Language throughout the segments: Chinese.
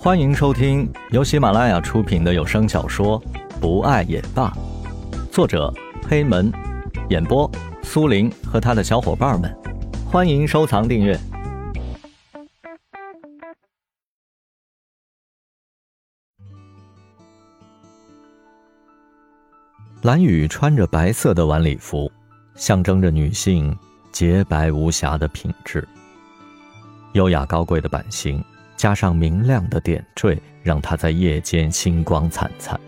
欢迎收听由喜马拉雅出品的有声小说《不爱也罢》，作者黑门，演播苏林和他的小伙伴们。欢迎收藏订阅。蓝雨穿着白色的晚礼服，象征着女性洁白无瑕的品质。优雅高贵的版型。加上明亮的点缀，让它在夜间星光灿灿。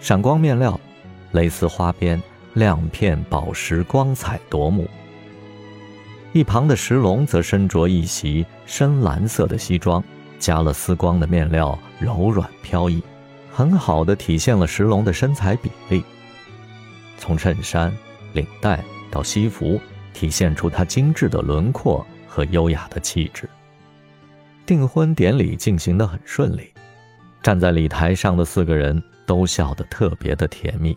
闪光面料、蕾丝花边、亮片宝石，光彩夺目。一旁的石龙则身着一袭深蓝色的西装，加了丝光的面料，柔软飘逸，很好的体现了石龙的身材比例。从衬衫、领带到西服，体现出他精致的轮廓和优雅的气质。订婚典礼进行的很顺利，站在礼台上的四个人都笑得特别的甜蜜。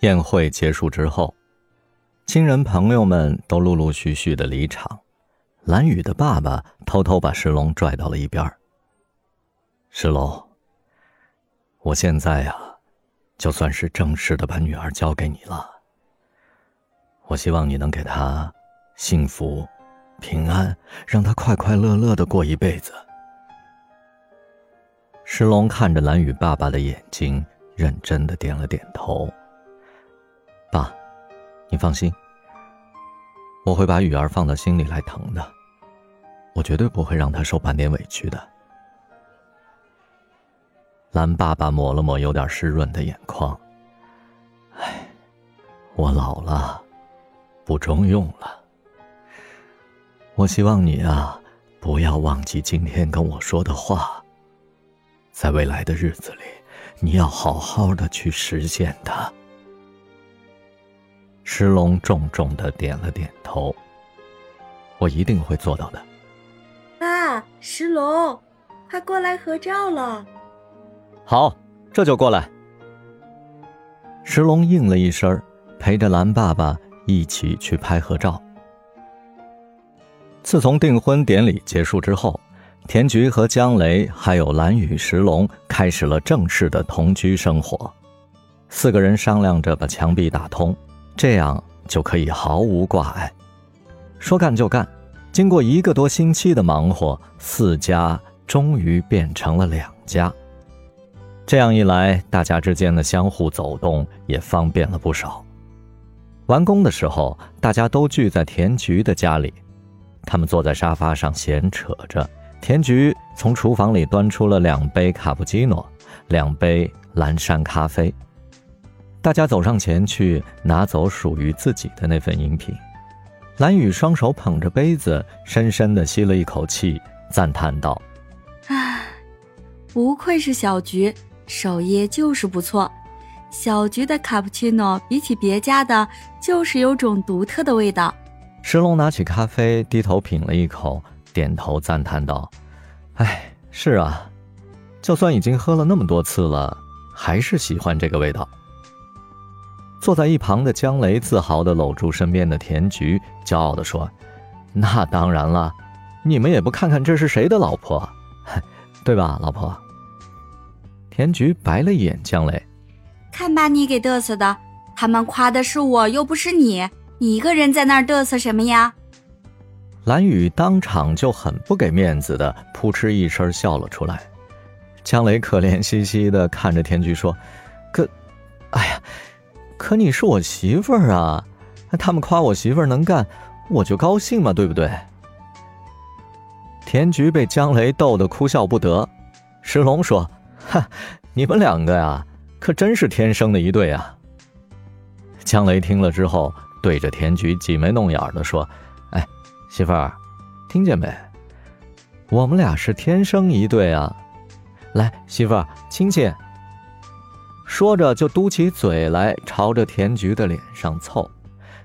宴会结束之后，亲人朋友们都陆陆续续的离场，蓝雨的爸爸偷偷把石龙拽到了一边石龙，我现在呀，就算是正式的把女儿交给你了。我希望你能给她幸福。平安，让他快快乐乐的过一辈子。石龙看着蓝雨爸爸的眼睛，认真的点了点头。爸，你放心，我会把雨儿放到心里来疼的，我绝对不会让她受半点委屈的。蓝爸爸抹了抹有点湿润的眼眶，唉，我老了，不中用了。我希望你啊，不要忘记今天跟我说的话。在未来的日子里，你要好好的去实现它。石龙重重的点了点头。我一定会做到的。爸，石龙，快过来合照了。好，这就过来。石龙应了一声，陪着蓝爸爸一起去拍合照。自从订婚典礼结束之后，田菊和江雷还有蓝雨石龙开始了正式的同居生活。四个人商量着把墙壁打通，这样就可以毫无挂碍。说干就干，经过一个多星期的忙活，四家终于变成了两家。这样一来，大家之间的相互走动也方便了不少。完工的时候，大家都聚在田菊的家里。他们坐在沙发上闲扯着，田菊从厨房里端出了两杯卡布奇诺，两杯蓝山咖啡。大家走上前去拿走属于自己的那份饮品。蓝雨双手捧着杯子，深深地吸了一口气，赞叹道：“唉，不愧是小菊，手艺就是不错。小菊的卡布奇诺比起别家的，就是有种独特的味道。”石龙拿起咖啡，低头品了一口，点头赞叹道：“哎，是啊，就算已经喝了那么多次了，还是喜欢这个味道。”坐在一旁的江雷自豪地搂住身边的田菊，骄傲地说：“那当然了，你们也不看看这是谁的老婆，对吧，老婆？”田菊白了一眼江雷：“看把你给嘚瑟的，他们夸的是我，又不是你。”你一个人在那儿嘚瑟什么呀？蓝雨当场就很不给面子的扑哧一声笑了出来。江雷可怜兮兮的看着田菊说：“可，哎呀，可你是我媳妇儿啊！他们夸我媳妇儿能干，我就高兴嘛，对不对？”田菊被江雷逗得哭笑不得。石龙说：“哈，你们两个呀，可真是天生的一对啊！”江雷听了之后。对着田菊挤眉弄眼的说：“哎，媳妇儿，听见没？我们俩是天生一对啊！来，媳妇儿亲亲。”说着就嘟起嘴来，朝着田菊的脸上凑。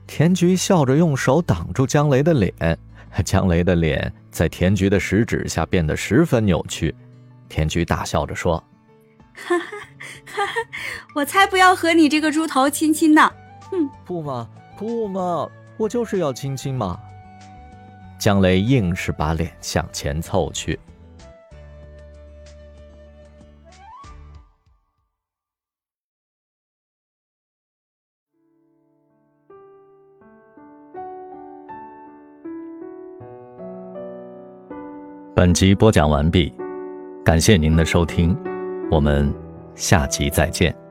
田菊笑着用手挡住江雷的脸，江雷的脸在田菊的食指下变得十分扭曲。田菊大笑着说：“哈哈哈哈！我才不要和你这个猪头亲亲呢！哼，不吗？”不嘛，我就是要亲亲嘛。江雷硬是把脸向前凑去。本集播讲完毕，感谢您的收听，我们下集再见。